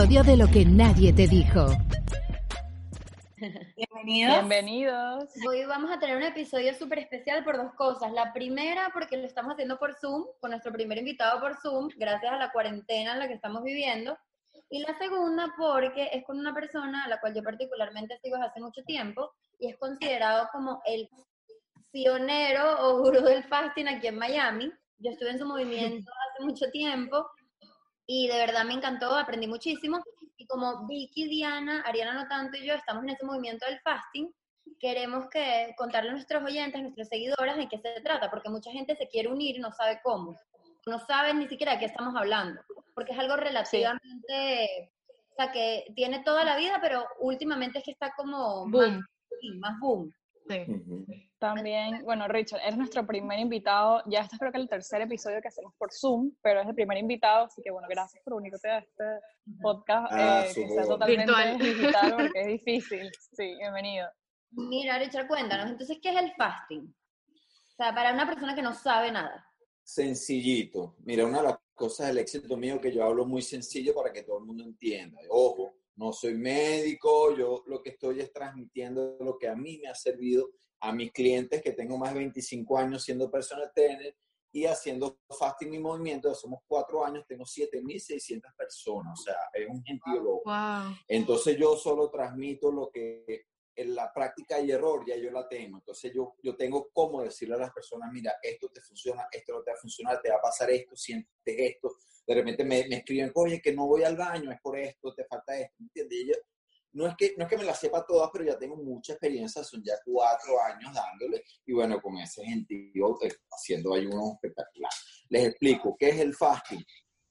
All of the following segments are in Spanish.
episodio de Lo que nadie te dijo. Bienvenidos. Bienvenidos. Hoy vamos a tener un episodio súper especial por dos cosas. La primera, porque lo estamos haciendo por Zoom, con nuestro primer invitado por Zoom, gracias a la cuarentena en la que estamos viviendo. Y la segunda, porque es con una persona a la cual yo particularmente sigo desde hace mucho tiempo y es considerado como el pionero o gurú del fasting aquí en Miami. Yo estuve en su movimiento hace mucho tiempo y de verdad me encantó, aprendí muchísimo. Y como Vicky, Diana, Ariana no tanto y yo estamos en ese movimiento del fasting, queremos que contarle a nuestros oyentes, a nuestros seguidores de qué se trata, porque mucha gente se quiere unir y no sabe cómo. No sabe ni siquiera de qué estamos hablando, porque es algo relativamente, o sea, que tiene toda la vida, pero últimamente es que está como Boom. Más, más boom. Sí. También, bueno, Richard, es nuestro primer invitado. Ya este es creo que el tercer episodio que hacemos por Zoom, pero es el primer invitado, así que bueno, gracias por unirte a este podcast Ah, eh, que totalmente Virtual. digital porque es difícil. Sí, bienvenido. Mira, Richard, cuéntanos, entonces, ¿qué es el fasting? O sea, para una persona que no sabe nada. Sencillito. Mira, una de las cosas del éxito mío que yo hablo muy sencillo para que todo el mundo entienda. Ojo, no soy médico, yo lo que estoy es transmitiendo lo que a mí me ha servido a mis clientes que tengo más de 25 años siendo personal trainer y haciendo fasting y movimiento. Somos cuatro años, tengo 7.600 personas, o sea, es un gentío loco. Wow. Entonces yo solo transmito lo que en la práctica y error ya yo la tengo. Entonces yo, yo tengo cómo decirle a las personas, mira, esto te funciona, esto no te va a funcionar, te va a pasar esto, sientes esto. De repente me, me escriben, oye, que no voy al baño, es por esto, te falta esto, ¿entiendes? Y yo- no es, que, no es que me las sepa todas, pero ya tengo mucha experiencia, son ya cuatro años dándole, y bueno, con ese gentío eh, haciendo ayuno espectacular. Les explico, ¿qué es el fasting?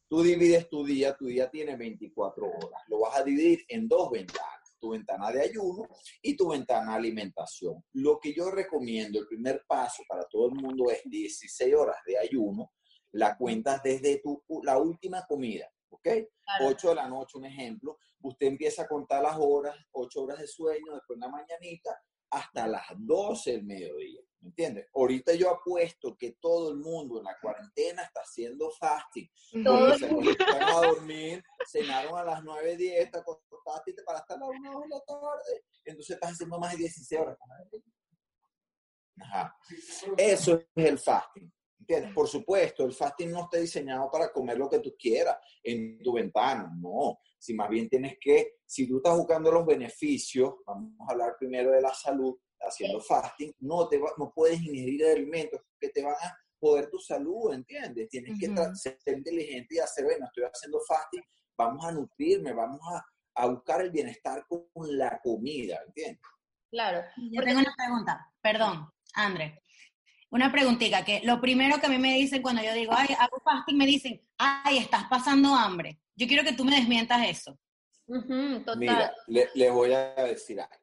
Tú divides tu día, tu día tiene 24 horas, lo vas a dividir en dos ventanas, tu ventana de ayuno y tu ventana de alimentación. Lo que yo recomiendo, el primer paso para todo el mundo es 16 horas de ayuno, la cuentas desde tu, la última comida, ¿ok? Claro. 8 de la noche, un ejemplo, usted empieza a contar las horas, 8 horas de sueño, después en la mañanita, hasta las 12 del mediodía, ¿me entiendes? Ahorita yo apuesto que todo el mundo en la cuarentena está haciendo fasting, Todo se conectaron a dormir, cenaron a las 9, 10, te acostaste y te paraste a las 1 de la tarde, entonces estás haciendo más de 16 horas. Ajá. Eso es el fasting. ¿Entiendes? Por supuesto, el fasting no está diseñado para comer lo que tú quieras en tu ventana, no. Si más bien tienes que, si tú estás buscando los beneficios, vamos a hablar primero de la salud, haciendo fasting, no, te va- no puedes ingerir alimentos que te van a joder tu salud, ¿entiendes? Tienes que ser inteligente y hacer, bueno, estoy haciendo fasting, vamos a nutrirme, vamos a, a buscar el bienestar con la comida, ¿entiendes? Claro. Yo tengo una pregunta, perdón, André. Una preguntita, que lo primero que a mí me dicen cuando yo digo, ay, hago fasting, me dicen, ay, estás pasando hambre. Yo quiero que tú me desmientas eso. Total. Mira, le- les voy a decir algo.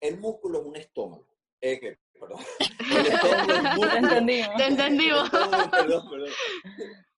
El músculo es un estómago. Eh, que- perdón. El estómago es un Te músculo. entendimos. Te entendimos. Perdón, perdón.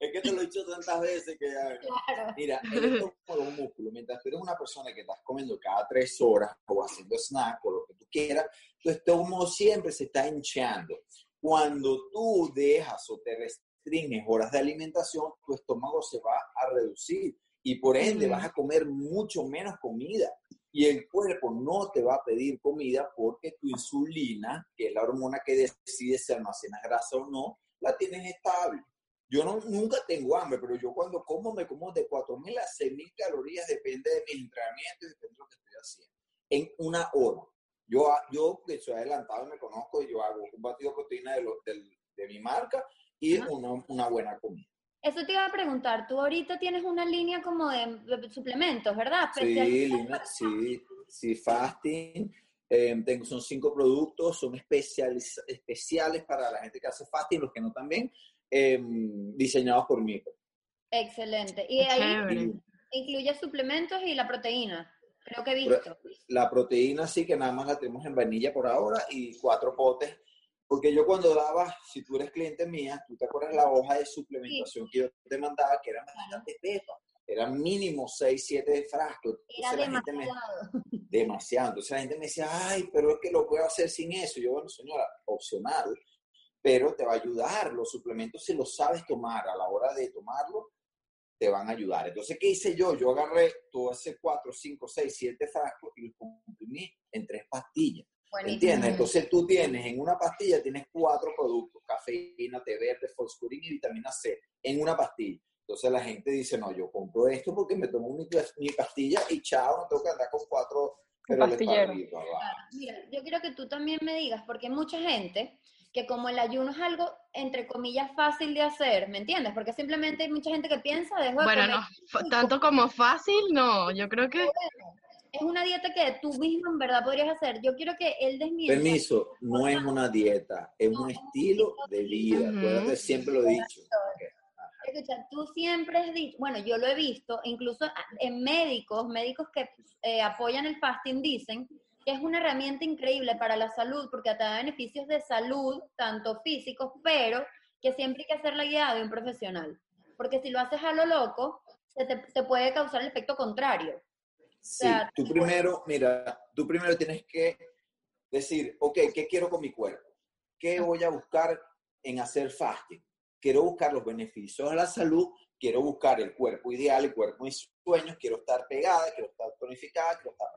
Es que te lo he dicho tantas veces que ya... Claro. Mira, el estómago es un músculo. Mientras tú eres una persona que estás comiendo cada tres horas o haciendo snack o lo que tú quieras, tu estómago siempre se está hinchando. Cuando tú dejas o te restringes horas de alimentación, tu estómago se va a reducir y por ende vas a comer mucho menos comida. Y el cuerpo no te va a pedir comida porque tu insulina, que es la hormona que decide si almacenas grasa o no, la tienes estable. Yo no, nunca tengo hambre, pero yo cuando como me como de 4.000 a 6.000 calorías, depende de mis entrenamientos y depende de lo que estoy haciendo, en una hora. Yo, yo que soy adelantado y me conozco, yo hago un batido de proteína de, lo- del- de mi marca y una, una buena comida. Eso te iba a preguntar, tú ahorita tienes una línea como de, de suplementos, ¿verdad? Sí, Lina, sí, sí, fasting. Eh, tengo, son cinco productos, son especiales, especiales para la gente que hace fasting, los que no también, eh, diseñados por mí. Excelente. Y ahí Chévere. incluye suplementos y la proteína. Creo que he visto. La proteína sí que nada más la tenemos en vainilla por ahora y cuatro potes. Porque yo cuando daba, si tú eres cliente mía, tú te acuerdas la hoja de suplementación que yo te mandaba, que eran bastante pepas. Eran mínimo 6, 7 frascos. Era gente me- demasiado. demasiado. Entonces la gente me decía, ay, pero es que lo puedo hacer sin eso. Y yo, bueno, señora, opcional, pero te va a ayudar. Los suplementos, si los sabes tomar a la hora de tomarlo, te van a ayudar. Entonces, ¿qué hice yo? Yo agarré todo ese 4, 5, 6, 7 frascos y los comprimí en tres pastillas. ¿Entiendes? Entonces tú tienes en una pastilla, tienes cuatro productos, cafeína, té verde, fosforina y vitamina C, en una pastilla. Entonces la gente dice, no, yo compro esto porque me tomo mi, mi pastilla y chao, no tengo que andar con cuatro pastilleros. Mira, yo quiero que tú también me digas, porque mucha gente que como el ayuno es algo, entre comillas, fácil de hacer, ¿me entiendes? Porque simplemente hay mucha gente que piensa, dejo de Bueno, no, tanto como fácil, no, yo creo que... Es una dieta que tú mismo en verdad podrías hacer. Yo quiero que él desmienta. Permiso, no es una dieta, es un estilo de vida. siempre lo he dicho. Escucha, tú siempre has dicho, bueno, yo lo he visto, incluso en médicos, médicos que eh, apoyan el fasting dicen es una herramienta increíble para la salud porque te da beneficios de salud, tanto físicos, pero que siempre hay que hacer la guía de un profesional. Porque si lo haces a lo loco, se te, puede causar el efecto contrario. Sí, tú primero, mira, tú primero tienes que decir, ok, ¿qué quiero con mi cuerpo? ¿Qué voy a buscar en hacer fasting? Quiero buscar los beneficios de la salud quiero buscar el cuerpo ideal, el cuerpo de mis sueños, quiero estar pegada, quiero estar tonificada, quiero estar.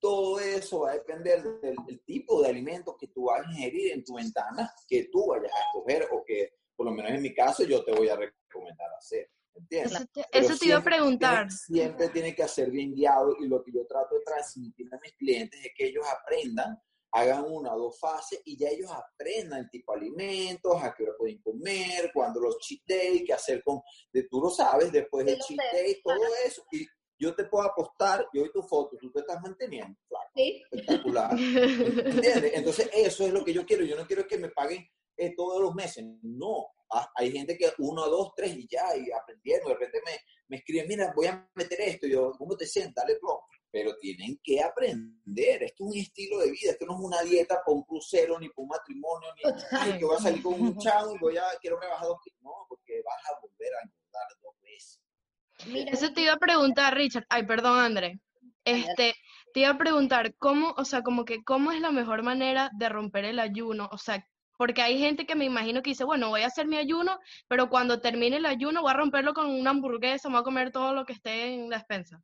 Todo eso va a depender del, tipo de alimentos que tú vas a ingerir en tu ventana, que tú vayas a escoger o que, por lo menos en mi caso, yo te voy a recomendar hacer. ¿Entiendes? Eso te, eso te iba a preguntar. siempre tiene que ser bien guiado y lo que yo trato de transmitir a mis clientes es que ellos aprendan hagan una o dos fases y ya ellos aprendan el tipo de alimentos, a qué hora pueden comer, cuándo los cheat day, qué hacer con, de, tú lo sabes, después del cheat day, todo eso. Y yo te puedo apostar, yo vi tu foto, tú te estás manteniendo, claro, ¿Sí? espectacular. ¿Entiendes? Entonces, eso es lo que yo quiero. Yo no quiero que me paguen eh, todos los meses. No. Ah, hay gente que uno, dos, tres y ya, y aprendiendo, de repente me, me escriben, mira, voy a meter esto. Y yo, ¿cómo te sientas? Dale plomo pero tienen que aprender. Esto es un estilo de vida, esto no es una dieta para un crucero, ni para un matrimonio, ni que voy a salir con un chavo y voy a, quiero rebajar dos kilos. No, porque vas a volver a engordar dos veces. Eso te iba a preguntar, Richard. Ay, perdón, André. Este, te iba a preguntar, ¿cómo, o sea, como que, cómo es la mejor manera de romper el ayuno? O sea, porque hay gente que me imagino que dice, bueno, voy a hacer mi ayuno, pero cuando termine el ayuno voy a romperlo con una hamburguesa, voy a comer todo lo que esté en la despensa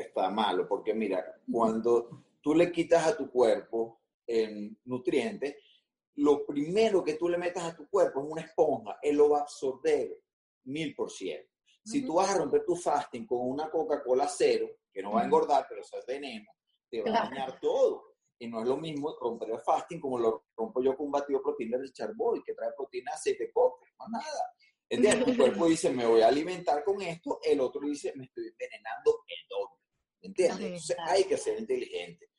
está malo, porque mira, cuando tú le quitas a tu cuerpo en nutrientes, lo primero que tú le metas a tu cuerpo es una esponja, él lo va a absorber mil por ciento. Si tú vas a romper tu fasting con una Coca-Cola cero, que no va a engordar, pero eso es veneno, te va a dañar todo. Y no es lo mismo romper el fasting como lo rompo yo con un batido de proteína de Charboy, que trae proteína, aceite de coco, más nada. ¿Entiendes? Tu cuerpo dice, me voy a alimentar con esto, el otro dice, me estoy envenenando el doble. ¿Entiendes? Entonces hay que ser inteligente.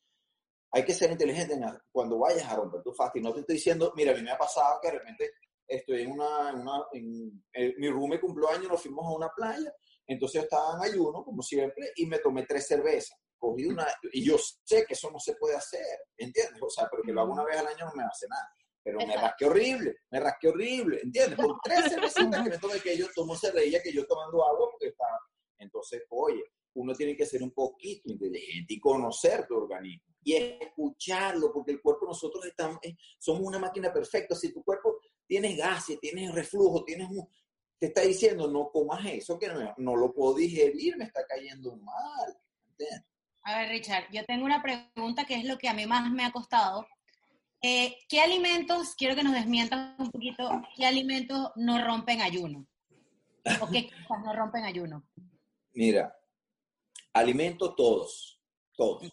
Hay que ser inteligente cuando vayas a romper tu fasting. No te estoy diciendo, mira, a mí me ha pasado que de repente estoy en una, una en, mi room cumplió años, nos fuimos a una playa, entonces yo estaba en ayuno, como siempre, y me tomé tres cervezas. Cogí una, y yo sé que eso no se puede hacer, ¿entiendes? O sea, pero que lo hago una vez al año no me hace nada. Pero me rasqué horrible, me rasqué horrible, ¿entiendes? Por tres cervezas que me tomé, que yo tomo se reía que yo tomando agua porque estaba. Entonces, oye, uno tiene que ser un poquito inteligente y conocer tu organismo y escucharlo, porque el cuerpo nosotros estamos, eh, somos una máquina perfecta. Si tu cuerpo tiene gases, tiene reflujo, tienes te está diciendo no comas eso, que no, no lo puedo digerir, me está cayendo mal. A ver, Richard, yo tengo una pregunta que es lo que a mí más me ha costado. Eh, ¿Qué alimentos, quiero que nos desmientas un poquito, qué alimentos no rompen ayuno? ¿O qué cosas no rompen ayuno? Mira, Alimentos todos, todos.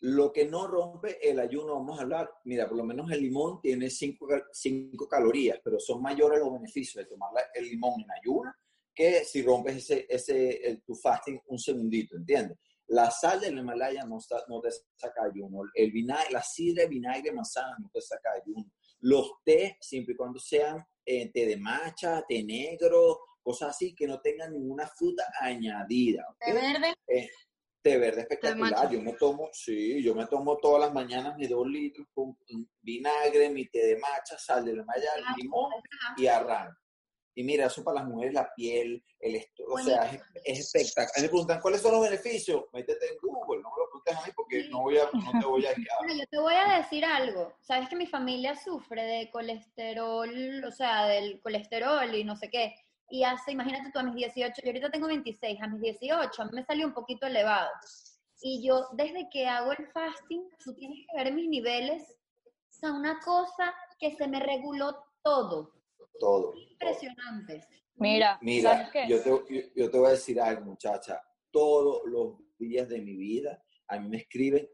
Lo que no rompe el ayuno, vamos a hablar, mira, por lo menos el limón tiene 5 calorías, pero son mayores los beneficios de tomar el limón en ayuno que si rompes ese, ese el, tu fasting un segundito, ¿entiendes? La sal del Himalaya no, no te saca ayuno. El vinagre, la sidra de vinagre de manzana no te saca ayuno. Los té, siempre y cuando sean eh, té de macha, té negro, cosas así que no tengan ninguna fruta añadida. ¿Té verde? Eh, té verde espectacular. Yo me tomo, sí, yo me tomo todas las mañanas mis dos litros con vinagre, mi té de macha, sal de la malla, ah, limón y arranco. Y mira, eso para las mujeres, la piel, el esto, o sea, es, espectacular. Me preguntan, ¿cuáles son los beneficios? Métete en Google, no me lo preguntes a mí porque no, voy a, no te voy a guiar. yo te voy a decir algo. Sabes que mi familia sufre de colesterol, o sea, del colesterol y no sé qué y hace, imagínate tú a mis 18, yo ahorita tengo 26, a mis 18 a mí me salió un poquito elevado. Y yo, desde que hago el fasting, tú tienes que ver mis niveles, o sea, una cosa que se me reguló todo. Todo. Impresionantes. Mira, Mira, ¿sabes qué? yo te, yo, yo te voy a decir algo, muchacha. Todos los días de mi vida, a mí me escriben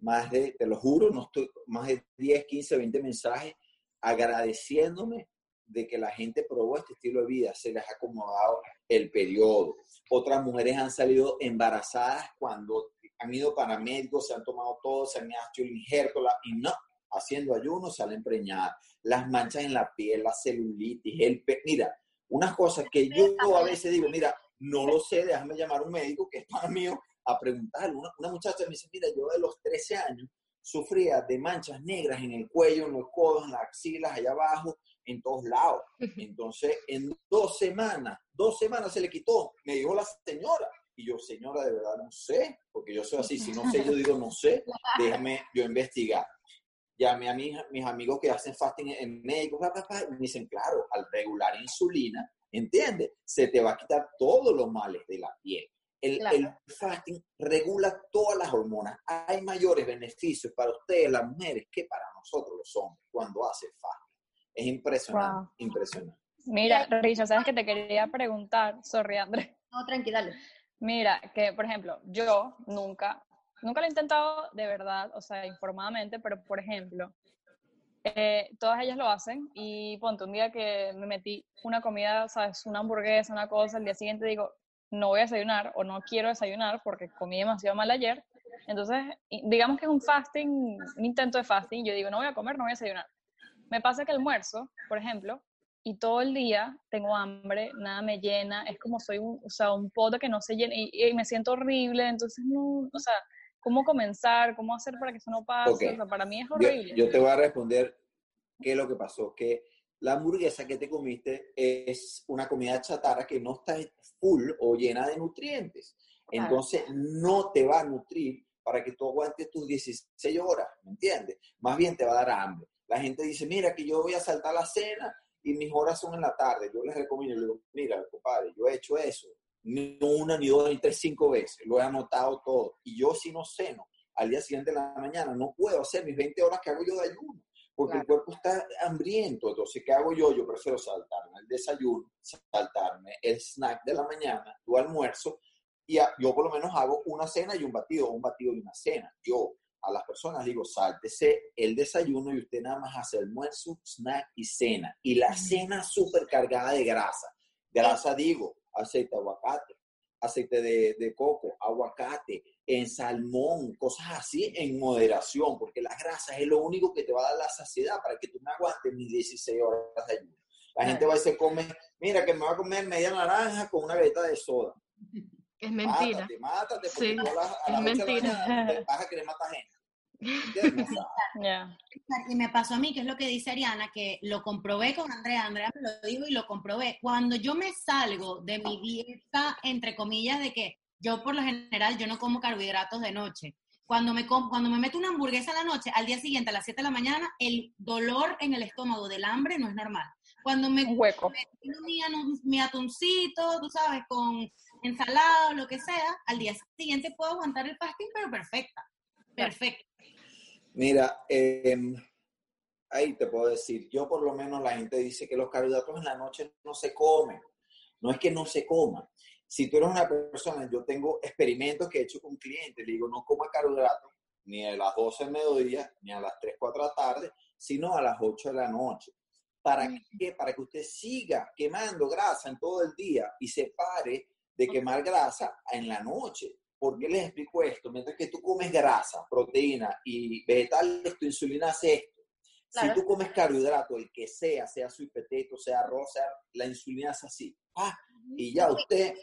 más de, te lo juro, no estoy, más de 10, 15, 20 mensajes agradeciéndome de que la gente probó este estilo de vida, se les ha acomodado el periodo. Otras mujeres han salido embarazadas cuando han ido para médicos, se han tomado todo, se han hecho el injerto la- y no, haciendo ayuno salen preñadas. Las manchas en la piel, la celulitis, el pe... Mira, unas cosas que yo a veces digo, mira, no lo sé, déjame llamar a un médico que es para mío a preguntarle. Una, una muchacha me dice, mira, yo de los 13 años sufría de manchas negras en el cuello, en los codos, en las axilas, allá abajo, en todos lados. Entonces, en dos semanas, dos semanas se le quitó, me dijo la señora. Y yo, señora, de verdad no sé, porque yo soy así, si no sé, yo digo no sé, déjeme yo investigar. Llamé a mis, mis amigos que hacen fasting en médicos, y me dicen, claro, al regular insulina, ¿entiendes? Se te va a quitar todos los males de la piel. El, Claro. el fasting regula todas las hormonas. Hay mayores beneficios para ustedes, las mujeres, que para nosotros los hombres cuando hacen fasting. Es impresionante, Wow. impresionante. Mira, Richard, ¿sabes que te quería preguntar? Sorry, Andrés. No, tranquila, dale. Mira, que por ejemplo, yo nunca, nunca lo he intentado de verdad, o sea, informadamente, pero por ejemplo, eh, todas ellas lo hacen y ponte un día que me metí una comida, sabes, una hamburguesa, una cosa, el día siguiente digo, no voy a desayunar o no quiero desayunar porque comí demasiado mal ayer. Entonces, digamos que es un fasting, un intento de fasting, yo digo, no voy a comer, no voy a desayunar. Me pasa que almuerzo, por ejemplo, y todo el día tengo hambre, nada me llena, es como soy un, o sea, un pote que no se llena y, y me siento horrible, entonces no, o sea, ¿cómo comenzar? ¿Cómo hacer para que eso no pase? O sea, para mí es Yo, horrible. yo te voy a responder qué es lo que pasó. Que la hamburguesa que te comiste es una comida chatarra que no está full o llena de nutrientes. Claro. Entonces no te va a nutrir para que tú aguantes tus 16 horas, ¿me entiendes? Más bien te va a dar hambre. La gente dice, mira, que yo voy a saltar la cena y mis horas son en la tarde. Yo les recomiendo, le digo, mira, compadre, yo he hecho eso. Ni una, ni dos, ni tres, cinco veces. Lo he anotado todo. Y yo si no ceno al día siguiente de la mañana, no puedo hacer mis 20 horas que hago yo de ayuno porque el cuerpo está hambriento. Entonces, ¿qué hago yo? Yo prefiero saltarme el desayuno, saltarme el snack de la mañana, tu almuerzo, y a- yo por lo menos hago una cena y un batido, un batido y una cena. Yo a las personas digo, sáltese el desayuno y usted nada más hace almuerzo, snack y cena. Y la cena súper cargada de grasa. Grasa digo, aceite de aguacate, aceite de, de coco, aguacate, en salmón, cosas así en moderación, porque la grasa es lo único que te va a dar la saciedad para que tú me aguantes mis 16 horas de ayuno. La gente va y se come, mira que me va a comer media naranja con una galleta de soda. Es mentira. Mátate, mátate, porque Sí, tú a las, a es de la mentira. mañana vas a querer matar gente. Ya. Y me pasó a mí, que es lo que dice Ariana, que lo comprobé con Andrea, Andrea me lo dijo y lo comprobé. Cuando yo me salgo de mi dieta, entre comillas, de que yo por lo general yo no como carbohidratos de noche. Cuando me, com- cuando me meto una hamburguesa en la noche, al día siguiente a las 7 de la mañana, el dolor en el estómago del hambre no es normal. Cuando me Un hueco. me mi, mi atuncito, tú sabes, con ensalada o lo que sea, al día siguiente puedo aguantar el fasting, pero perfecta. Perfecto. Mira, em, ahí te puedo decir, yo por lo menos la gente dice que los carbohidratos en la noche no se comen. No es que no se coman. Si tú eres una persona, yo tengo experimentos que he hecho con clientes, le digo, no coma carbohidratos ni a las 12 del mediodía, ni a las 3, 4 de la tarde, sino a las 8 de la noche. ¿Para qué? Para que usted siga quemando grasa en todo el día y se pare de quemar grasa en la noche. ¿Por qué les explico esto? Mientras que tú comes grasa, proteína y vegetales, tu insulina hace esto. Claro. Si tú comes carbohidrato, el que sea, sea potato, sea arroz, sea, la insulina hace así. Y ya usted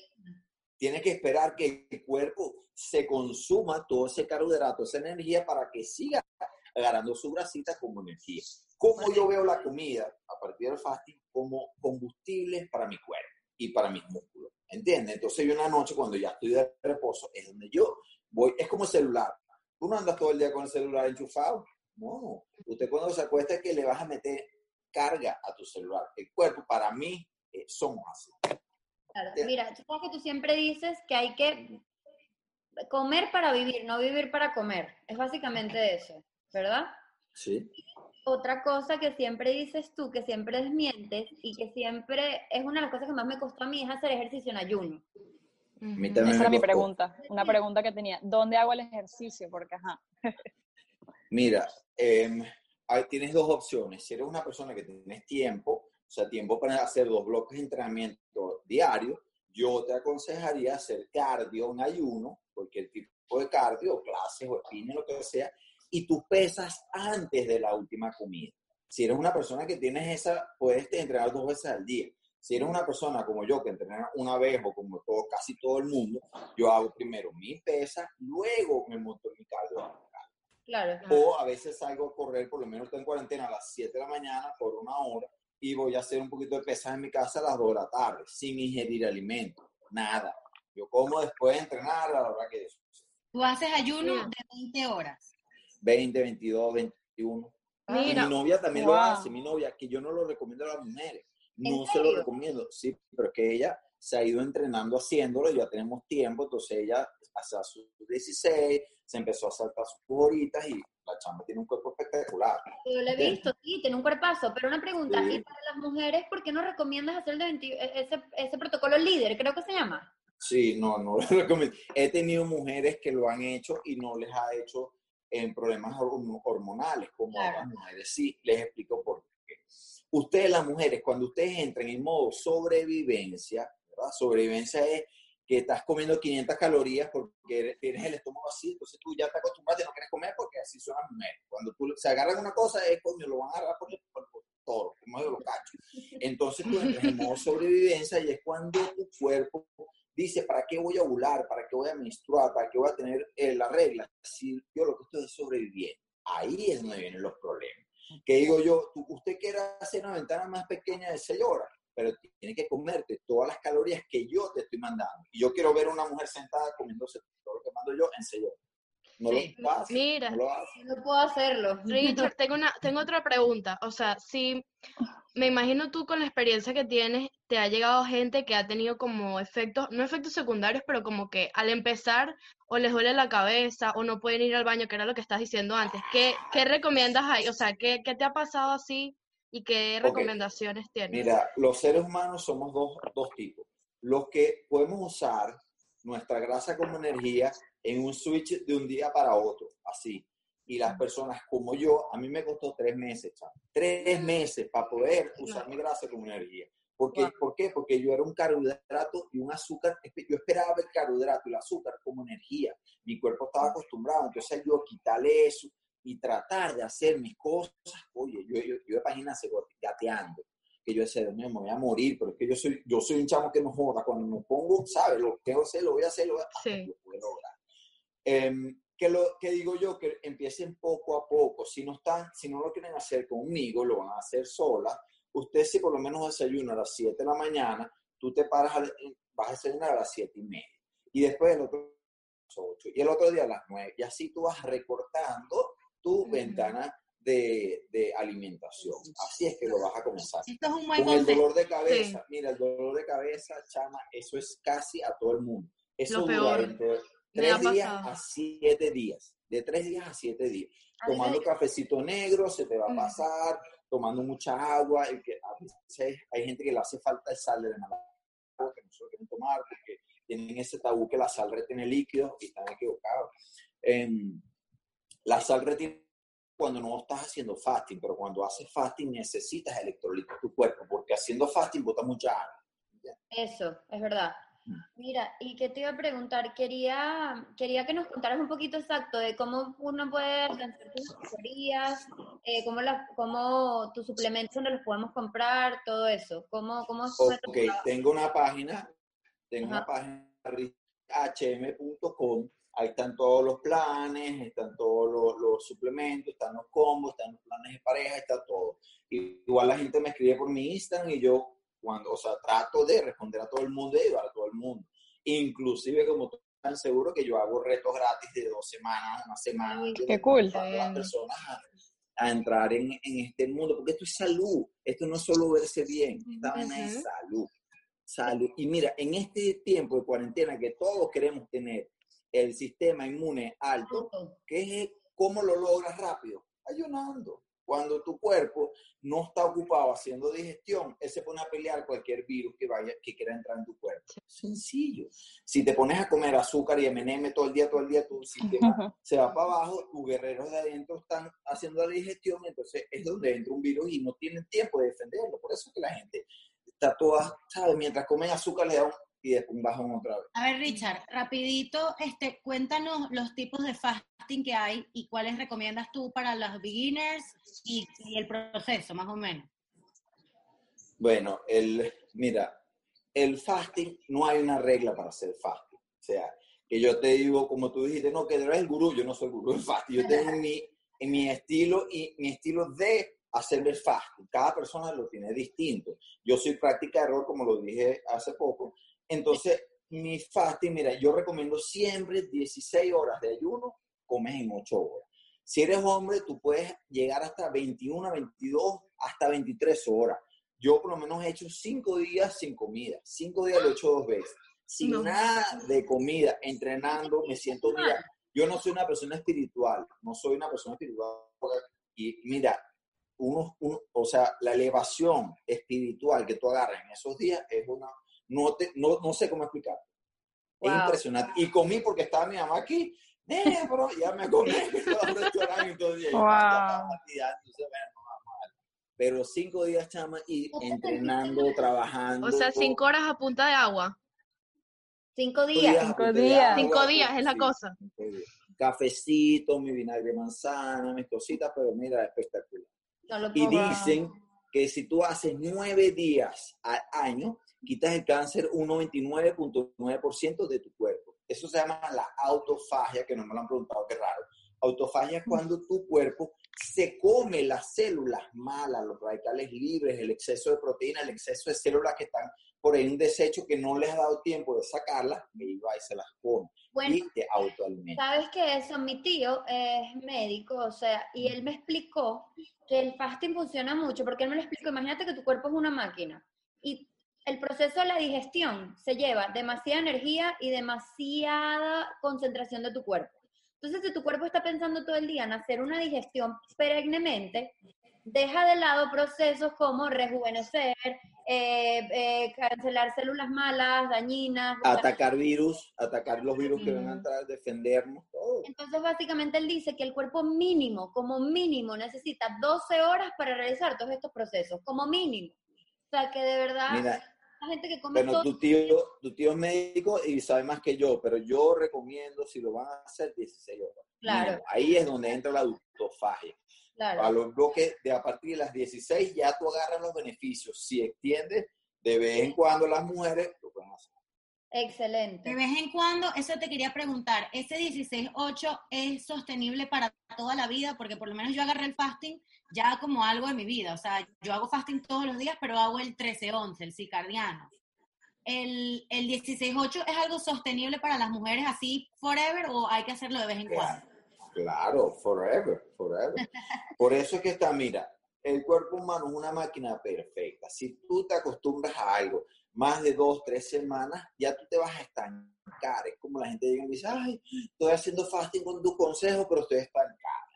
tiene que esperar que el cuerpo se consuma todo ese carbohidrato, esa energía para que siga agarrando su grasita como energía. ¿Cómo yo veo la comida a partir del fasting? Como combustible para mi cuerpo y para mis músculos. ¿Entiendes? Entonces yo una noche cuando ya estoy de reposo es donde yo voy, es como el celular. Tú no andas todo el día con el celular enchufado. No, usted cuando se acuesta es que le vas a meter carga a tu celular. El cuerpo para mí eh, somos así. Claro. Mira, tú sabes que tú siempre dices que hay que comer para vivir, no vivir para comer. Es básicamente eso, ¿verdad? Sí. Otra cosa que siempre dices tú, que siempre desmientes y que siempre es una de las cosas que más me costó a mí es hacer ejercicio en ayuno. Esa era mi pregunta, una pregunta que tenía. ¿Dónde hago el ejercicio? Porque, ajá. Mira, ahí tienes dos opciones. Si eres una persona que tienes tiempo, o sea, tiempo para hacer dos bloques de entrenamiento diario, yo te aconsejaría hacer cardio en ayuno, cualquier tipo de cardio, clases o spinning, lo que sea, y tú pesas antes de la última comida. Si eres una persona que tienes esa, puedes entrenar dos veces al día. Si eres una persona como yo, que entrena una vez o como todo, casi todo el mundo, yo hago primero mi pesa, luego me monto en mi cardio. Claro. O a veces salgo a correr, por lo menos estoy en cuarentena a las 7 de la mañana por una hora y voy a hacer un poquito de pesas en mi casa a las 2 de la tarde, sin ingerir alimentos, nada. Yo como después de entrenar a la hora que es. Tú haces ayuno de 20 horas. 20, 22, 21. Y Mira, mi novia también lo hace, mi novia, que yo no lo recomiendo a las mujeres. No ¿En se lo recomiendo, sí, pero es que ella se ha ido entrenando haciéndolo, ya tenemos tiempo, entonces ella hasta sus 16 se empezó a saltar sus horitas y la chamba tiene un cuerpo espectacular. Yo lo he visto, sí, tiene un cuerpazo, pero una pregunta, Sí. ¿y para las mujeres por qué no recomiendas hacer el de 20 e- ese, ese protocolo líder, creo que se llama? Sí, no, no lo recomiendo. He tenido mujeres que lo han hecho y no les ha hecho en problemas horm- hormonales, como Claro. las mujeres. Sí, les explico por qué. Ustedes, las mujeres, cuando ustedes entran en modo sobrevivencia, ¿verdad? Sobrevivencia es que estás comiendo 500 calorías porque tienes el estómago así, entonces tú ya te acostumbras y no quieres comer porque así son las mujeres. Cuando tú se agarran una cosa, es coño, lo van a agarrar por el, el toro, como yo lo cacho. Entonces tú entras en modo sobrevivencia y es cuando tu cuerpo dice, ¿para qué voy a ovular? ¿Para qué voy a menstruar? ¿Para qué voy a tener eh, la regla? Si yo lo que estoy es sobreviviendo. Ahí es donde vienen los problemas. Que digo yo, usted quiere hacer una ventana más pequeña de 6 horas, pero tiene que comerte todas las calorías que yo te estoy mandando. Y yo quiero ver a una mujer sentada comiéndose todo lo que mando yo en 6 horas. No Sí. lo hace. Mira. No lo hace. No puedo hacerlo. Richard, tengo una, tengo otra pregunta. O sea, si me imagino tú con la experiencia que tienes, te ha llegado gente que ha tenido como efectos, no efectos secundarios, pero como que al empezar o les duele la cabeza o no pueden ir al baño, que era lo que estás diciendo antes. ¿Qué, qué recomiendas ahí? O sea, ¿qué, qué te ha pasado así y qué recomendaciones tienes? Mira, los seres humanos somos dos, dos tipos. Los que podemos usar nuestra grasa como energía en un switch de un día para otro, así. Y las personas como yo, a mí me costó tres meses, tres meses para poder usar mi grasa como energía. Porque, Wow. ¿Por qué? Porque yo era un carbohidrato y un azúcar, yo esperaba el carbohidrato y el azúcar como energía. Mi cuerpo estaba acostumbrado, entonces yo quitarle eso y tratar de hacer mis cosas, oye, yo, yo, yo de páginas gateando que yo decía, Dios mío, me voy a morir, pero es que yo soy, yo soy un chamo que no joda, cuando me pongo, ¿sabes? Lo que hacer, lo voy a hacer, lo voy a hasta Sí. lo puedo lograr. Em, que, lo, que digo yo, que empiecen poco a poco, si no están, si no lo quieren hacer conmigo, lo van a hacer sola, usted si por lo menos desayuna a las 7 de la mañana, tú te paras, a- vas a desayunar a las 7 y media, y después el otro a las 8, y el otro día a las 9, y así tú vas recortando tu Ujú. ventana de, de alimentación. Así es que lo vas a comenzar. Esto es un buen Con el dolor de cabeza, mira, el dolor de cabeza, chama, eso es casi a todo el mundo. Eso Lo peor. Me ha tres días a siete días. De tres días a siete días. A mí me Tomando cafecito negro se te va a Mm. pasar, tomando mucha agua. Y que a veces hay gente que le hace falta el sal de la agua que no se lo quieren tomar porque tienen ese tabú que la sal retiene líquidos y están equivocados. Em, la sal retiene cuando no estás haciendo fasting, pero cuando haces fasting necesitas electrolitos en tu cuerpo, porque haciendo fasting bota mucha agua. Eso, es verdad. Mira, y que te iba a preguntar, quería, quería que nos contaras un poquito exacto de cómo uno puede alcanzar tus calorías, eh, cómo, la, cómo tus suplementos, dónde los podemos comprar, todo eso. ¿Cómo, cómo Ok, tengo una página, tengo una página hm.com, ahí están todos los planes, están todos los, los suplementos, están los combos, están los planes de pareja, está todo. Igual la gente me escribe por mi Instagram y yo, cuando, o sea, trato de responder a todo el mundo y ayudar a todo el mundo. Inclusive, como tú estás seguro que yo hago retos gratis de dos semanas, una semana. Qué cool. para las personas a, a entrar en, en este mundo, porque esto es salud, esto no es solo verse bien, esta es salud, salud. Y mira, en este tiempo de cuarentena que todos queremos tener el sistema inmune alto, ¿qué es cómo lo logras rápido? Ayunando. Cuando tu cuerpo no está ocupado haciendo digestión, él se pone a pelear cualquier virus que vaya que quiera entrar en tu cuerpo. Sencillo. Si te pones a comer azúcar y M&M todo el día, todo el día, tu sistema se va para abajo, tus guerreros de adentro están haciendo la digestión, entonces es donde entra un virus y no tienen tiempo de defenderlo. Por eso que la gente está toda, ¿sabes? Mientras comen azúcar le da un y después bajan otra vez. A ver, Richard, rapidito, este, cuéntanos los tipos de fasting que hay y cuáles recomiendas tú para los beginners y, y el proceso, más o menos. Bueno, el, mira, el fasting, no hay una regla para hacer fasting. O sea, que yo te digo, como tú dijiste, no, que eres el gurú, yo no soy el gurú del fasting. Yo tengo mi, mi estilo y mi estilo de hacer el fasting. Cada persona lo tiene distinto. Yo soy práctica de error, como lo dije hace poco. Entonces, mi fasting, mira, yo recomiendo siempre 16 horas de ayuno, comes en 8 horas. Si eres hombre, tú puedes llegar hasta 21, 22, hasta 23 horas. Yo por lo menos he hecho 5 días sin comida. 5 días lo he hecho dos veces. Sin No. nada de comida, entrenando, me siento bien. Yo no soy una persona espiritual, no soy una persona espiritual. Y mira, uno, uno- o sea, la elevación espiritual que tú agarras en esos días es una, no, te, no, no sé cómo explicar. Es impresionante. Y comí porque estaba mi mamá aquí. "Nene, bro, ya me comí. Pero cinco días, chama, y entrenando, trabajando. O sea, cinco horas a punta de agua. Cinco días. Cinco días. Cinco días es la sí, cosa. Cafecito, mi vinagre de manzana, mis cositas, pero mira, espectacular. No Y dicen que si tú haces nueve días al año, quitas el cáncer un 99.9% de tu cuerpo. Eso se llama la autofagia, que no me lo han preguntado, qué raro. Autofagia es cuando tu cuerpo se come las células malas, los radicales libres, el exceso de proteína, el exceso de células que están por ahí un desecho que no les ha dado tiempo de sacarlas, y va y se las come. Bueno, y te autoalimenta. ¿Sabes qué? Eso, mi tío es médico, o sea, y él me explicó que el fasting funciona mucho, porque él me lo explicó, imagínate que tu cuerpo es una máquina, y el proceso de la digestión se lleva demasiada energía y demasiada concentración de tu cuerpo. Entonces, si tu cuerpo está pensando todo el día en hacer una digestión perennemente, deja de lado procesos como rejuvenecer, eh, eh, cancelar células malas, dañinas, Atacar virus, atacar los virus que van a entrar, defendernos, todo. Entonces, básicamente, él dice que el cuerpo mínimo, como mínimo, necesita 12 horas para realizar todos estos procesos, como mínimo. O sea, que de verdad, Mira, la gente que come Bueno, todo... tu tío, tu tío es médico y sabe más que yo, pero yo recomiendo, si lo van a hacer, 16 horas. Claro. Ahí es donde entra la autofagia. Claro. A los bloques de a partir de las 16 ya tú agarras los beneficios. Si extiendes, de vez en cuando las mujeres lo pueden hacer. Excelente. De vez en cuando, eso te quería preguntar, ¿ese 16-8 es sostenible para toda la vida? Porque por lo menos yo agarré el fasting ya como algo de mi vida. O sea, yo hago fasting todos los días, pero hago el 13-11, el circadiano. ¿El, el 16-8 es algo sostenible para las mujeres así forever o hay que hacerlo de vez en cuando? Claro, forever, forever. Por eso es que está, mira, el cuerpo humano es una máquina perfecta. Si tú te acostumbras a algo más de dos, tres semanas, ya tú te vas a estancar. Es como la gente llega y me dice, ay, estoy haciendo fasting con tu consejo, pero estoy estancada.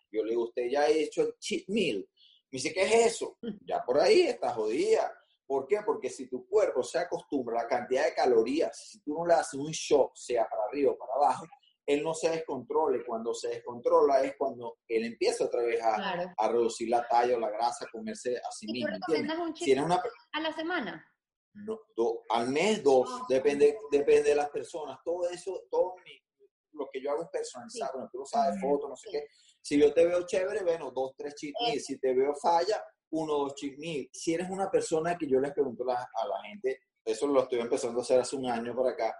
Yo le digo, usted ya ha hecho el cheat meal. Me dice, ¿qué es eso? Ya por ahí está jodida. ¿Por qué? Porque si tu cuerpo se acostumbra a la cantidad de calorías, si tú no le haces un shock, sea para arriba o para abajo, él no se descontrola. Y cuando se descontrola es cuando él empieza otra vez a, Claro. a reducir la talla o la grasa, a comerse a sí ¿Y tú mismo. un Si eres una, a la semana? no, do- al mes dos, depende, depende de las personas. Todo eso, todo mi- lo que yo hago es personalizado, Sí. bueno, tú lo sabes, fotos, no sé sí. qué. Si yo te veo chévere, bueno, dos, tres cheat meals. Si te veo falla, uno, dos cheat meals. Si eres una persona que yo les pregunto a la, a la gente, eso lo estoy empezando a hacer hace un año por acá,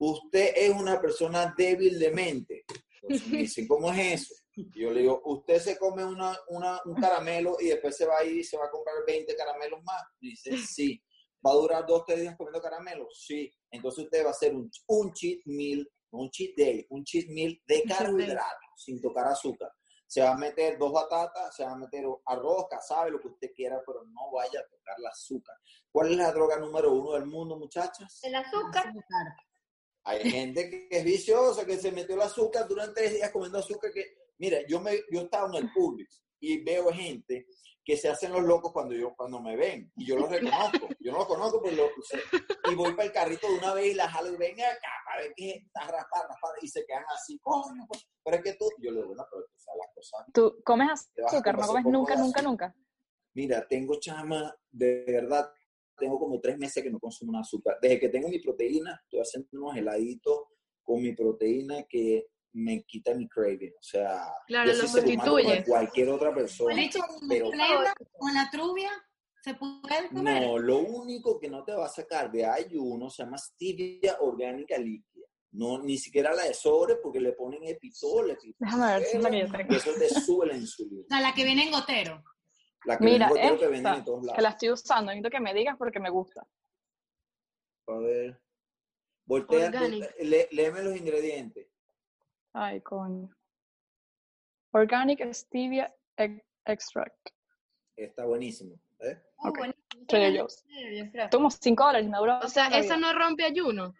usted es una persona débil de mente. Entonces me dicen, ¿cómo es eso? Y yo le digo, usted se come una, una- un caramelo y después se va a ir y se va a comprar 20 caramelos más. Y dice, sí. ¿Va a durar dos, tres días comiendo caramelos? Sí. Entonces usted va a hacer un, un cheat meal, un cheat day, un cheat meal de carbohidratos, sin tocar azúcar. Se va a meter dos batatas, se va a meter arroz, casabe, lo que usted quiera, pero no vaya a tocar el azúcar. ¿Cuál es la droga número uno del mundo, muchachas? El azúcar. Hay gente que es viciosa, que se metió el azúcar durante tres días comiendo azúcar. Que, mira, yo, me, yo estaba en el Publix y veo gente que se hacen los locos cuando yo cuando me ven y yo los reconozco yo no los conozco pero lo sé. y voy para el carrito de una vez y la jalo y ven acá para ver que está raspada, raspada y se quedan así coño pues". pero es que tú yo le digo bueno pero o sea, las cosas ¿Tú comes azúcar? ¿No comes nunca, nunca, nunca? mira tengo chama de verdad tengo como tres meses que no consumo un azúcar desde que tengo mi proteína estoy haciendo unos heladitos con mi proteína que me quita mi craving o sea Claro, yo lo soy sustituye. cualquier otra persona Leche pero condensada con la trubia se puede comer. No, lo único que no te va a sacar de ayuno se llama stevia orgánica líquida. No, ni siquiera la de sobre porque le ponen epitol, epitol, Déjame ver si es la que yo y tengo. eso te sube la insulina. O sea, la que viene en gotero. La que Mira, que venden esta, en todos que lados. la estoy usando, necesito que me digas porque me gusta. A ver. Voltea, Organic. voltea- lé- léeme los ingredientes. Ay, coño. Organic Stevia ex- Extract. Está buenísimo. ¿eh? Muy Ok. buenísimo. Tomo 5 dólares me dura. O sea, esa no rompe ayuno.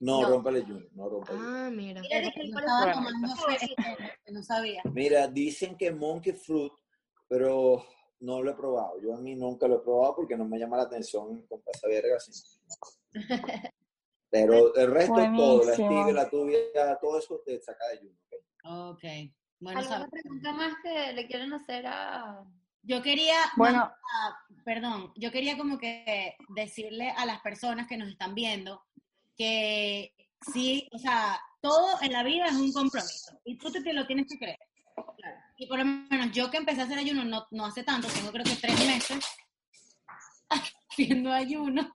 No, No. rómpale el ayuno, no rompe. Ah, mira. Mira, Yo dije, ¿cuál estaba es tu que no sabía. Mira, dicen que monkey fruit, pero no lo he probado. Yo a mí nunca lo he probado porque no me llama la atención con esa verga así. Pero el resto es todo, la stevia, la tubia, todo eso te saca de ayuno. ¿ok? Ok. Bueno, ¿Alguna sabe- pregunta más que le quieren hacer a...? yo quería, Bueno, ah, perdón, yo quería como que decirle a las personas que nos están viendo que sí, o sea, todo en la vida es un compromiso y tú te, te lo tienes que creer. Claro. Y por lo menos yo que empecé a hacer ayuno no, no hace tanto, tengo creo que tres meses haciendo ayuno,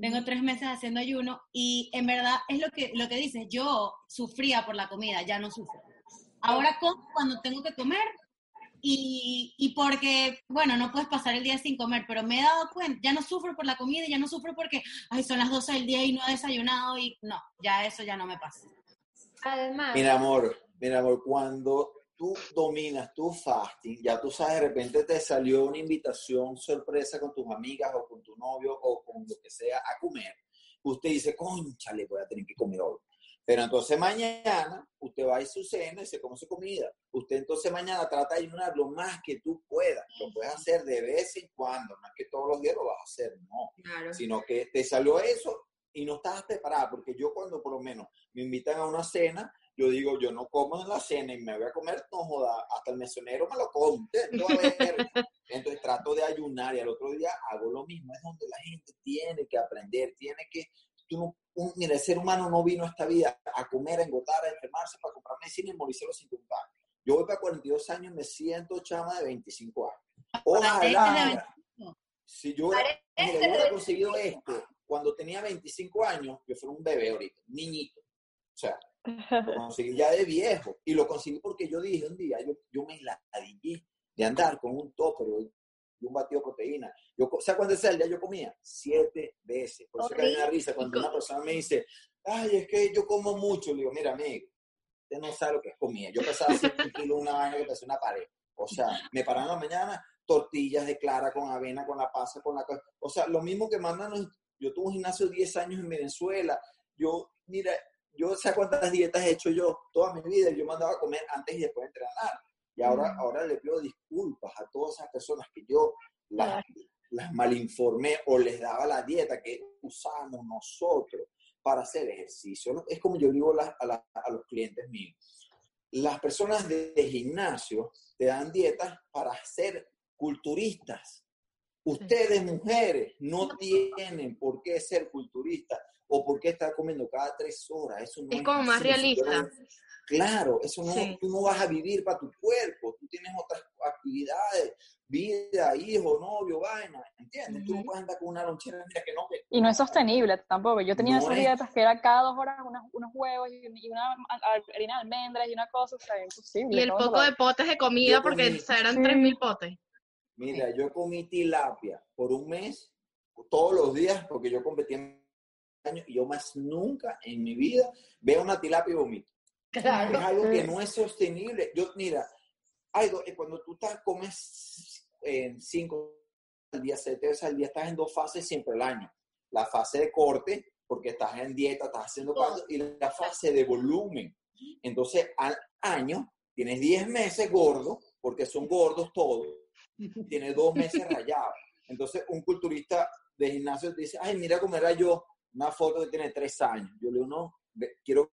tengo tres meses haciendo ayuno y en verdad es lo que, lo que dices, yo sufría por la comida, ya no sufro. Ahora como cuando tengo que comer y, y porque, bueno, no puedes pasar el día sin comer, pero me he dado cuenta, ya no sufro por la comida, ya no sufro porque, ay, son las 12 del día y no he desayunado y no, ya eso ya no me pasa. Además, Mira, amor, mira, amor, cuando tú dominas tu fasting, ya tú sabes, de repente te salió una invitación sorpresa con tus amigas o con tu novio o con lo que sea a comer. Usted dice, conchale, voy a tener que comer hoy. Pero entonces mañana usted va a su cena y se come su comida. Usted entonces mañana trata de ayunar lo más que tú puedas. Lo puedes hacer de vez en cuando, no es que todos los días lo vas a hacer, no. Claro. Sino que te salió eso y no estabas preparada, porque yo cuando por lo menos me invitan a una cena, yo digo, yo no como en la cena y me voy a comer, no joda, hasta el mesonero me lo como. Entonces trato de ayunar y al otro día hago lo mismo. Es donde la gente tiene que aprender, tiene que... Tú un- mira, el ser humano no vino a esta vida a comer, a engordar, a enfermarse, para comprar medicina y morirse los 50 años. Yo voy para 42 años, me siento chama de 25 años. Ojalá. Si yo, hubiera- mira, yo hubiera conseguido esto cuando tenía 25 años, yo fuera un bebé ahorita, niñito. O sea, lo conseguí ya de viejo. Y lo conseguí porque yo dije un día, yo, yo me ladillé de andar con un topper y un batido de proteína. Yo, co- ¿Sabes cuántas veces al día yo comía? Siete veces. Por eso que hay una risa cuando una persona me dice, ay, es que yo como mucho. Le digo, mira, amigo, usted no sabe lo que es comida. Yo pesaba 100 kilos una vaina que pesé una pared. O sea, me paraba en la mañana, tortillas de clara con avena, con la pasa, con la... O sea, lo mismo que mandan los... Yo tuve un gimnasio 10 años en Venezuela. Yo, mira, yo sé cuántas dietas he hecho yo toda mi vida. Yo mandaba a comer antes y después de entrenar. Y ahora, ahora le pido disculpas a todas esas personas que yo las, las malinformé o les daba la dieta que usamos nosotros para hacer ejercicio. Es como yo digo a, la- a los clientes míos. Las personas de, de gimnasio te dan dietas para ser culturistas. Ustedes, mujeres, no tienen por qué ser culturistas o por qué estar comiendo cada tres horas. Eso no Es como más realista. Claro, eso no, Sí. tú no vas a vivir para tu cuerpo, tú tienes otras actividades, vida, hijo, novio, vaina, ¿entiendes? Tú no puedes andar con una lonchera, mira que no, que Y no es sostenible tampoco. Yo tenía No esas es. dietas que era cada dos horas unas- unos huevos y, una harina de almendras y una cosa, o sea, imposible. Y el ¿cómo se poco de potes de comida, Yo porque comí. o sea, eran Sí. 3.000 potes. Mira, yo comí tilapia por un mes, todos los días, porque yo competí en años y yo más nunca en mi vida veo una tilapia y vomito. claro. Es algo que no es sostenible. Yo, mira, eh, cuando tú estás, comes eh, cinco al día, siete veces al día, estás en dos fases siempre al año. La fase de corte, porque estás en dieta, estás haciendo cosas, y la fase de volumen. Entonces, al año, tienes 10 meses gordo, porque son gordos todos, tienes dos meses rayados. Entonces, un culturista de gimnasio te dice, ay, mira cómo era yo, una foto que tiene tres años. Yo le digo, no, quiero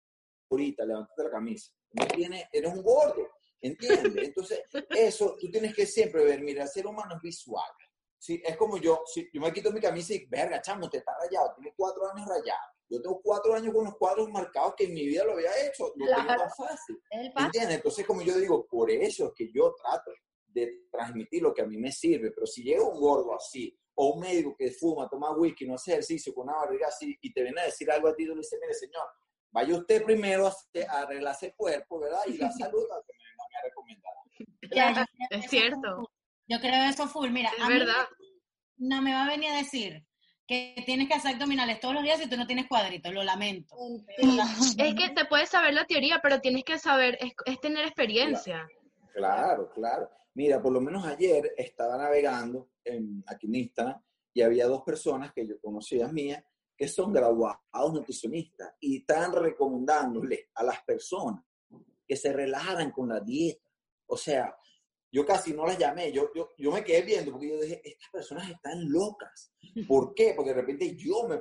ahorita, levántate la camisa. No tiene, eres un gordo, ¿entiendes? Entonces, eso tú tienes que siempre ver, mira, el ser humano es visual. Sí, es como yo, si yo me quito mi camisa y, verga, chamo, te está rayado, tiene cuatro años rayado. Yo tengo cuatro años con los cuadros marcados que en mi vida lo había hecho, lo tengo Claro. tan fácil. Es el paso. ¿Entiendes? Entonces, como yo digo, por eso es que yo trato de transmitir lo que a mí me sirve, pero si llega un gordo así, o un médico que fuma, toma whisky, no hace ejercicio, con una barriga así, y te viene a decir algo a ti, tú le dices, mire, señor, vaya usted primero a, a arreglarse el cuerpo, ¿verdad? Y la salud, a que me. Ya, creo Es eso cierto. full. Yo creo eso full. Mira, Es a mí verdad. no me va a venir a decir que tienes que hacer abdominales todos los días si tú no tienes cuadritos. Lo lamento. Es que te puedes saber la teoría, pero tienes que saber, es, es tener experiencia. Claro, claro. Mira, por lo menos ayer estaba navegando en, aquí en Instagram y había dos personas que yo conocía mías que son graduados nutricionistas y están recomendándole a las personas que se relajaran con la dieta. O sea, yo casi no las llamé, yo, yo, yo me quedé viendo porque yo dije, estas personas están locas. ¿Por qué? Porque de repente yo me...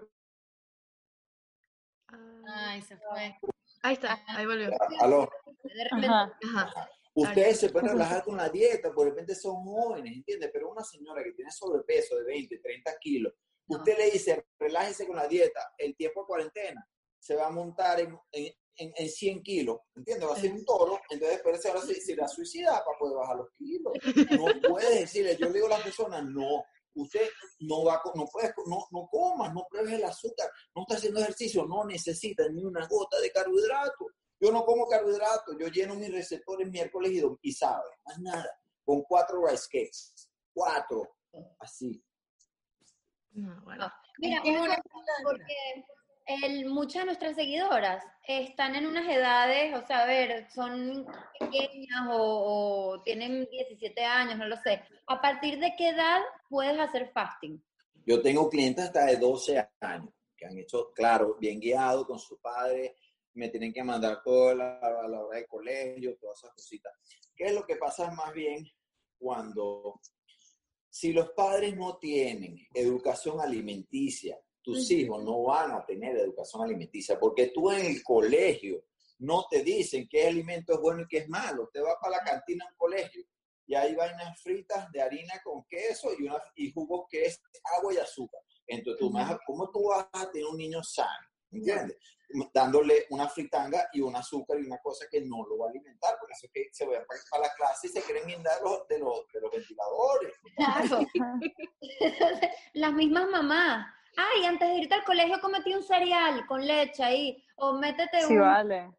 Ay, se fue. Ahí está, ahí volvió. Aló, De repente, Ajá. Ajá. Ustedes se pueden relajar con la dieta, porque de repente son jóvenes, ¿entiendes? Pero una señora que tiene sobrepeso de 20, 30 kilos, usted le dice, relájese con la dieta, el tiempo de cuarentena se va a montar en, en, en, en 100 kilos, ¿entiendes? Va a ser un toro, entonces después se va a se, se la suicida para poder bajar los kilos. No puedes decirle, yo le digo a las personas, no, usted no va, no puedes, co- no, no comas, no pruebes el azúcar, no está haciendo ejercicio, no necesita ni una gota de carbohidrato. Yo no como carbohidratos, yo lleno mis receptores miércoles y, y sábado, más nada, con cuatro rice cakes, cuatro, así. No, bueno. Mira, Es una porque el, muchas de nuestras seguidoras están en unas edades, o sea, a ver, son pequeñas o, o tienen 17 años, no lo sé. ¿A partir de qué edad puedes hacer fasting? Yo tengo clientes hasta de 12 años que han hecho, claro, bien guiado con su padre, me tienen que mandar toda la, a la hora del colegio, todas esas cositas. ¿Qué es lo que pasa más bien cuando, si los padres no tienen educación alimenticia, tus hijos no van a tener educación alimenticia, porque tú en el colegio no te dicen qué alimento es bueno y qué es malo. Te vas para la cantina en un colegio y hay vainas fritas de harina con queso y, una, y jugos que es agua y azúcar. Entonces, tú a- ¿cómo tú vas a tener un niño sano? ¿Entiendes? Dándole una fritanga y un azúcar y una cosa que no lo va a alimentar. Por eso es que se van para la clase y se quieren guindar los, de, los, de los ventiladores. Claro. Entonces, las mismas mamás. Ay, antes de irte al colegio cometí un cereal con leche ahí. O métete Sí, un... vale.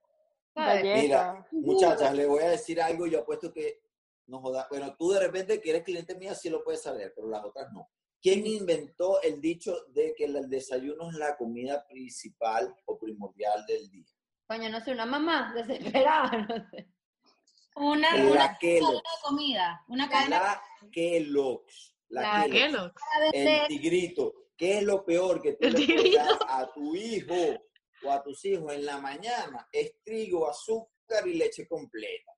¿sabes? Galleta. Mira, muchachas, le voy a decir algo, yo apuesto que no joda. Bueno, tú de repente que eres cliente mía sí lo puedes saber, pero las otras no. ¿Quién inventó el dicho de que el desayuno es la comida principal o primordial del día? Coño, no sé, una mamá desesperada, no sé. Una, La una Kellogg. de comida. Una cadena La Kellogg's. La La Kellogg's. Kellogg. El tigrito. ¿Qué es lo peor que tú le a tu hijo o a tus hijos en la mañana? Es trigo, azúcar y leche completa.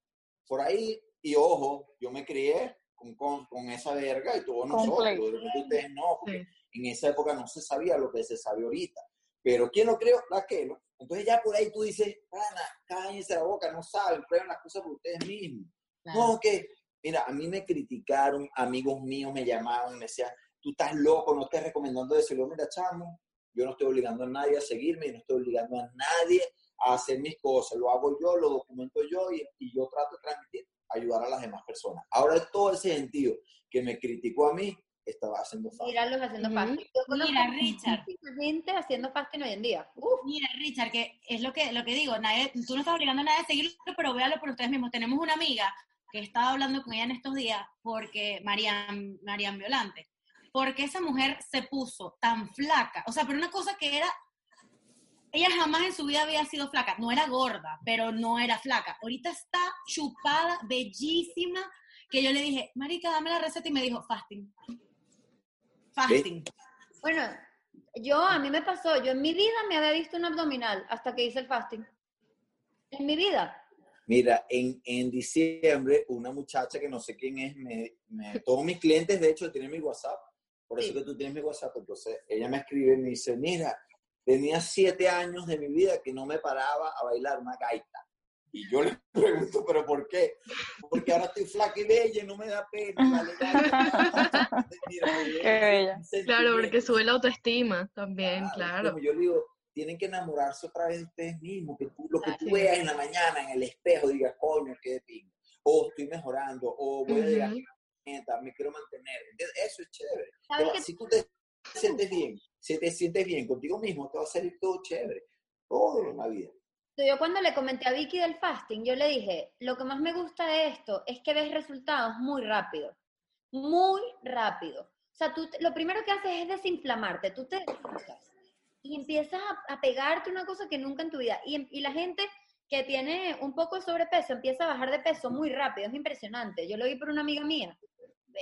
Por ahí, y ojo, yo me crié con, con, con esa verga y todos nosotros. De repente ustedes no, porque Sí. en esa época no se sabía lo que se sabe ahorita. Pero ¿quién lo creó? La Kellogg. Entonces ya por ahí tú dices, pana, cállense la boca, no saben, prueben las cosas por ustedes mismos. No, que, mira, a mí me criticaron, amigos míos me llamaban y me decían, tú estás loco, no estás recomendando eso. Y yo, mira, chamo, yo no estoy obligando a nadie a seguirme y no estoy obligando a nadie a hacer mis cosas. Lo hago yo, lo documento yo y, y yo trato de transmitir, ayudar a las demás personas. Ahora todo ese sentido que me criticó a mí, estaba haciendo falta. Míralo haciendo fasting. Yo conozco Mira, Richard. gente haciendo fasting hoy en día. Uf, Mira, Richard, que es lo que, lo que digo, nadie, tú no estás obligando a nadie a seguirlo, pero véalo por ustedes mismos. Tenemos una amiga que estaba hablando con ella en estos días, porque Marian, Marian Violante, porque esa mujer se puso tan flaca, o sea, pero una cosa que era ella jamás en su vida había sido flaca. No era gorda, pero no era flaca. Ahorita está chupada, bellísima, que yo le dije, marica, dame la receta y me dijo, fasting. Fasting. Bueno, yo, a mí me pasó, yo en mi vida me había visto un abdominal hasta que hice el fasting. En mi vida. Mira, en, en diciembre, una muchacha que no sé quién es, me, me- todos mis clientes, de hecho, tienen mi WhatsApp. Por eso Sí. que tú tienes mi WhatsApp. Entonces, ella me escribe y me dice, mira, tenía siete años de mi vida que no me paraba a bailar una gaita. Y yo le pregunto, ¿pero por qué? Porque ahora estoy flaca y bella y no me da pena. vale, Claro, porque sube la autoestima también, Claro, claro. Yo le digo, tienen que enamorarse otra vez de ustedes mismos, que tú, lo que tú veas en la mañana en el espejo, digas, coño, qué de pingo. O estoy mejorando, o voy a llegar a Ujú. mi meta, me quiero mantener. Eso es chévere. ¿Sabes Pero qué? si tú te sientes bien, si te sientes bien contigo mismo, te va a salir todo chévere. Todo en la vida. Yo cuando le comenté a Vicky del fasting, yo le dije, lo que más me gusta de esto es que ves resultados muy rápido, muy rápido. O sea, tú lo primero que haces es desinflamarte, tú te desinflas y empiezas a, a pegarte una cosa que nunca en tu vida. Y, y la gente que tiene un poco de sobrepeso empieza a bajar de peso muy rápido, es impresionante. Yo lo vi por una amiga mía,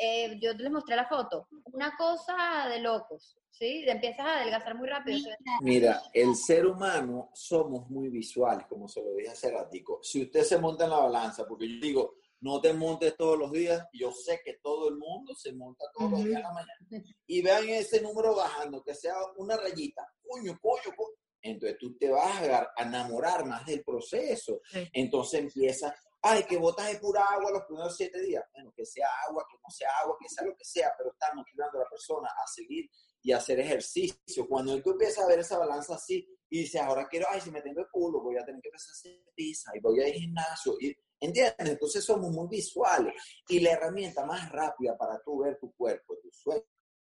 eh, yo les mostré la foto, una cosa de locos, ¿sí? Empiezas a adelgazar muy rápido. Mira, el ser humano somos muy visuales, como se lo dije hace ratico. Si usted se monta en la balanza, porque yo digo, no te montes todos los días, yo sé que todo el mundo se monta todos los días en la mañana. Y vean ese número bajando, que sea una rayita, coño, coño, coño. Entonces tú te vas a enamorar más del proceso. Sí. Entonces empieza, ay, que botas de pura agua los primeros siete días. Bueno, que sea agua, que no sea agua, que sea lo que sea, pero está motivando a la persona a seguir y hacer ejercicio. Cuando tú empiezas a ver esa balanza así y dices, ahora quiero, ay, si me tengo el culo, voy a tener que empezar a hacer pizza y voy a ir al gimnasio. Y, ¿Entiendes? Entonces somos muy visuales. Y la herramienta más rápida para tú ver tu cuerpo, tu sueño,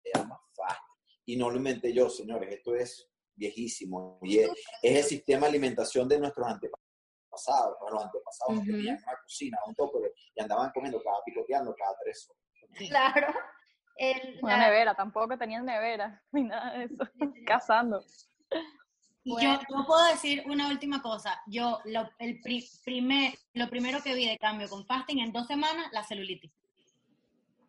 es más fácil. Y no lo inventé yo, señores, esto es viejísimo. Y es, es el sistema de alimentación de nuestros antepasados. Los antepasados Ujú. tenían una cocina, un tope, y andaban comiendo cada picoteando cada tres horas. Claro. El- Una la- nevera, tampoco tenían nevera, ni nada de eso. Cazando. Y Bueno. yo, yo puedo decir una última cosa. Yo, lo, el pri- primer, lo primero que vi de cambio con fasting en dos semanas, la celulitis.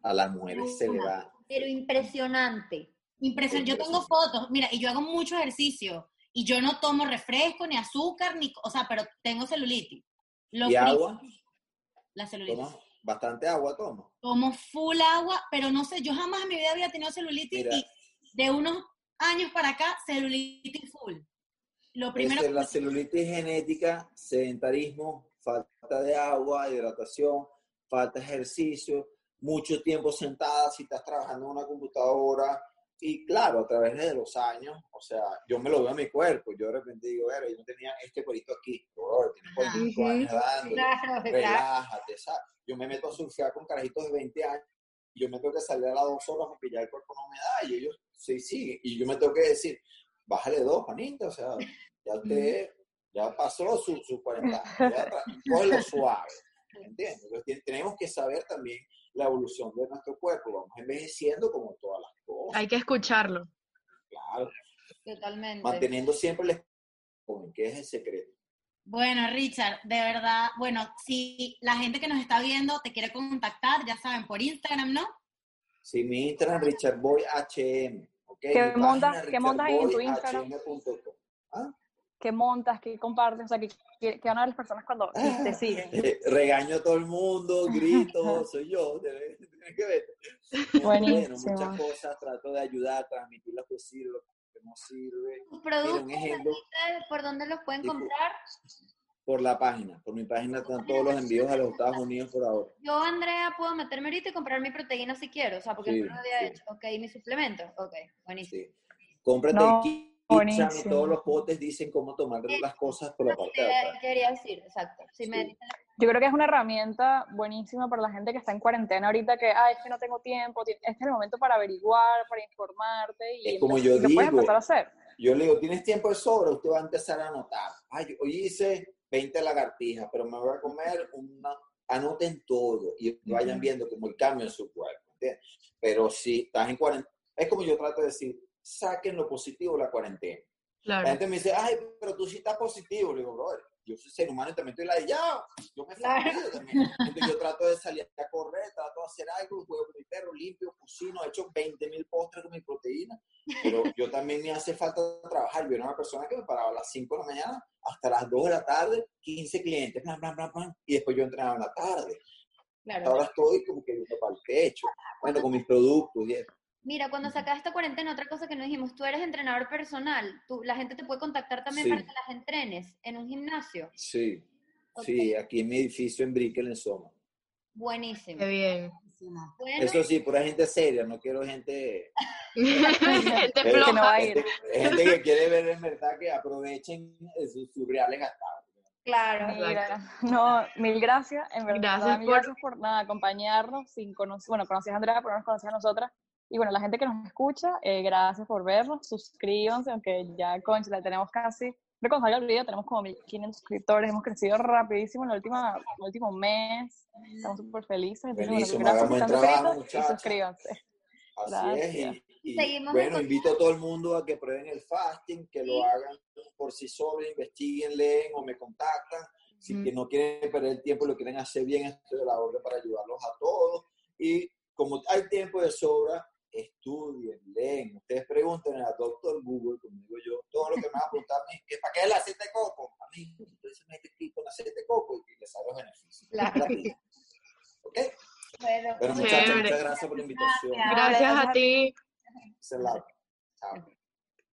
A las mujeres se le va. pero impresionante. Impresionante. Yo tengo fotos, mira, y yo hago mucho ejercicio. Y yo no tomo refresco, ni azúcar, ni, o sea, pero tengo celulitis. Lo ¿Y agua? La celulitis. Bastante agua, toma. Tomo full agua, pero no sé, yo jamás en mi vida había tenido celulitis Mira. y de unos años para acá, celulitis full. Lo primero Esa es la celulitis genética, sedentarismo, falta de agua, hidratación, falta de ejercicio, mucho tiempo sentada si estás trabajando en una computadora. Y claro, a través de los años, o sea, yo me lo veo en mi cuerpo. Yo de repente digo, "Vera, yo no tenía este cuerito aquí. Bro, tienes 45 Ujú. años dándole. Claro, relájate, ¿sabes? Yo me meto a surfear con carajitos de 20 años y yo me tengo que salir a las dos horas porque ya el cuerpo no me da y ellos sí siguen. Y yo me tengo que decir, bájale dos, panita, o sea, ya usted ya pasó su, su 40 años, ya cógelo suave, ¿entiendes? Entonces, tenemos que saber también la evolución de nuestro cuerpo, vamos envejeciendo como todas las cosas, Hay que escucharlo. claro, Totalmente. manteniendo siempre el que es el secreto. Bueno, Richard, de verdad, bueno, si la gente que nos está viendo te quiere contactar, ya saben, por Instagram, ¿no? Sí, mi Instagram, Richard Boy HM. ¿ok? ¿Qué Mi montas- página, qué montas en tu richardboyhm.com. ¿Ah? ¿Qué montas? ¿Qué compartes? O sea, ¿qué, qué, qué van a ver las personas cuando te siguen? Eh, regaño a todo el mundo, grito, soy yo, tienes que ver. Bueno, Buenísimo. muchas cosas, trato de ayudar, transmitir lo que sirve, lo que no sirve. Productos, un ejemplo, ¿sabes ¿por dónde los pueden Tipo- comprar? por la página, por mi página están todos los envíos a los Estados Unidos por ahora. Yo, Andrea, puedo meterme ahorita y comprar mi proteína si quiero, o sea, porque Sí, no lo había sí. hecho. Ok, ¿y mis suplementos? Ok, buenísimo. Sí. Cómprate No, el kit, Chami, buenísimo. todos los potes dicen cómo tomar las cosas por la parte de atrás. quería decir, exacto. Si me Sí. dicen Yo creo que es una herramienta buenísima para la gente que está en cuarentena ahorita, que, ah, es que no tengo tiempo, ti- este es el momento para averiguar, para informarte y, Es como y yo lo puedes digo. empezar a hacer. Yo le digo, ¿tienes tiempo de sobra? Usted va a empezar a anotar. Ay, hoy hice 20 lagartijas, pero me voy a comer una... Anoten todo y vayan viendo como el cambio en su cuerpo. ¿entiendes? Pero si estás en cuarentena, es como yo trato de decir, saquen lo positivo de la cuarentena. La Claro. gente me dice, ay, pero tú sí estás positivo. Le digo, brother, yo soy ser humano y también estoy ladillado. Yo me Claro. también. Entonces yo trato de salir a correr, trato de hacer algo, juego con mi perro limpio, cocino, he hecho 20 mil postres con mi proteína. Pero yo también me hace falta trabajar. Yo era una persona que me paraba a las 5 de la mañana hasta las 2 de la tarde, 15 clientes, bla, y después yo entrenaba en la tarde. Claro. Ahora estoy como que viendo para el techo, bueno, con mis productos y eso. Mira, cuando se acaba esta cuarentena, otra cosa que no dijimos, tú eres entrenador personal, tú, la gente te puede contactar también Sí. para que las entrenes en un gimnasio. Sí, sí, aquí en mi edificio en Brickell, en Soma. Buenísimo. Qué bien. Bueno, Eso sí, pura gente seria, no quiero gente, Gente que no va floja. a ir. gente, gente que quiere ver en verdad que aprovechen sus, sus reales gastados. claro. Mira, no, mil gracias, en verdad, Gracias mil por- gracias por nada, acompañarnos, sin conocer, bueno, conocías a Andrea, pero no nos conocías a nosotras, y bueno, la gente que nos escucha, eh, gracias por vernos, suscríbanse, aunque ya, concha, la tenemos casi, creo que cuando salga el video tenemos como 1500 suscriptores, hemos crecido rapidísimo en el último, el último mes, estamos súper felices, entonces, bueno, gracias están trabajo, suscritos y suscríbanse. Así Gracias. es. Y, y, Seguimos bueno, en invito a todo el mundo a que prueben el fasting, que lo hagan por sí solos, investiguen, leen o me contactan. Si Ujú. que no quieren perder el tiempo, lo quieren hacer bien, estoy de la orden para ayudarlos a todos. Y como hay tiempo de sobra, estudien, leen. Ustedes pregunten a doctor Google, como digo yo, todo lo que me van a preguntar a mí, ¿que ¿para qué es el aceite de coco? A mí, entonces mete aquí con aceite de coco y les sale los beneficios. Claro. ¿Ok? Bueno, muchachos, muchas gracias por la invitación. Gracias. Gracias a ti. Se la-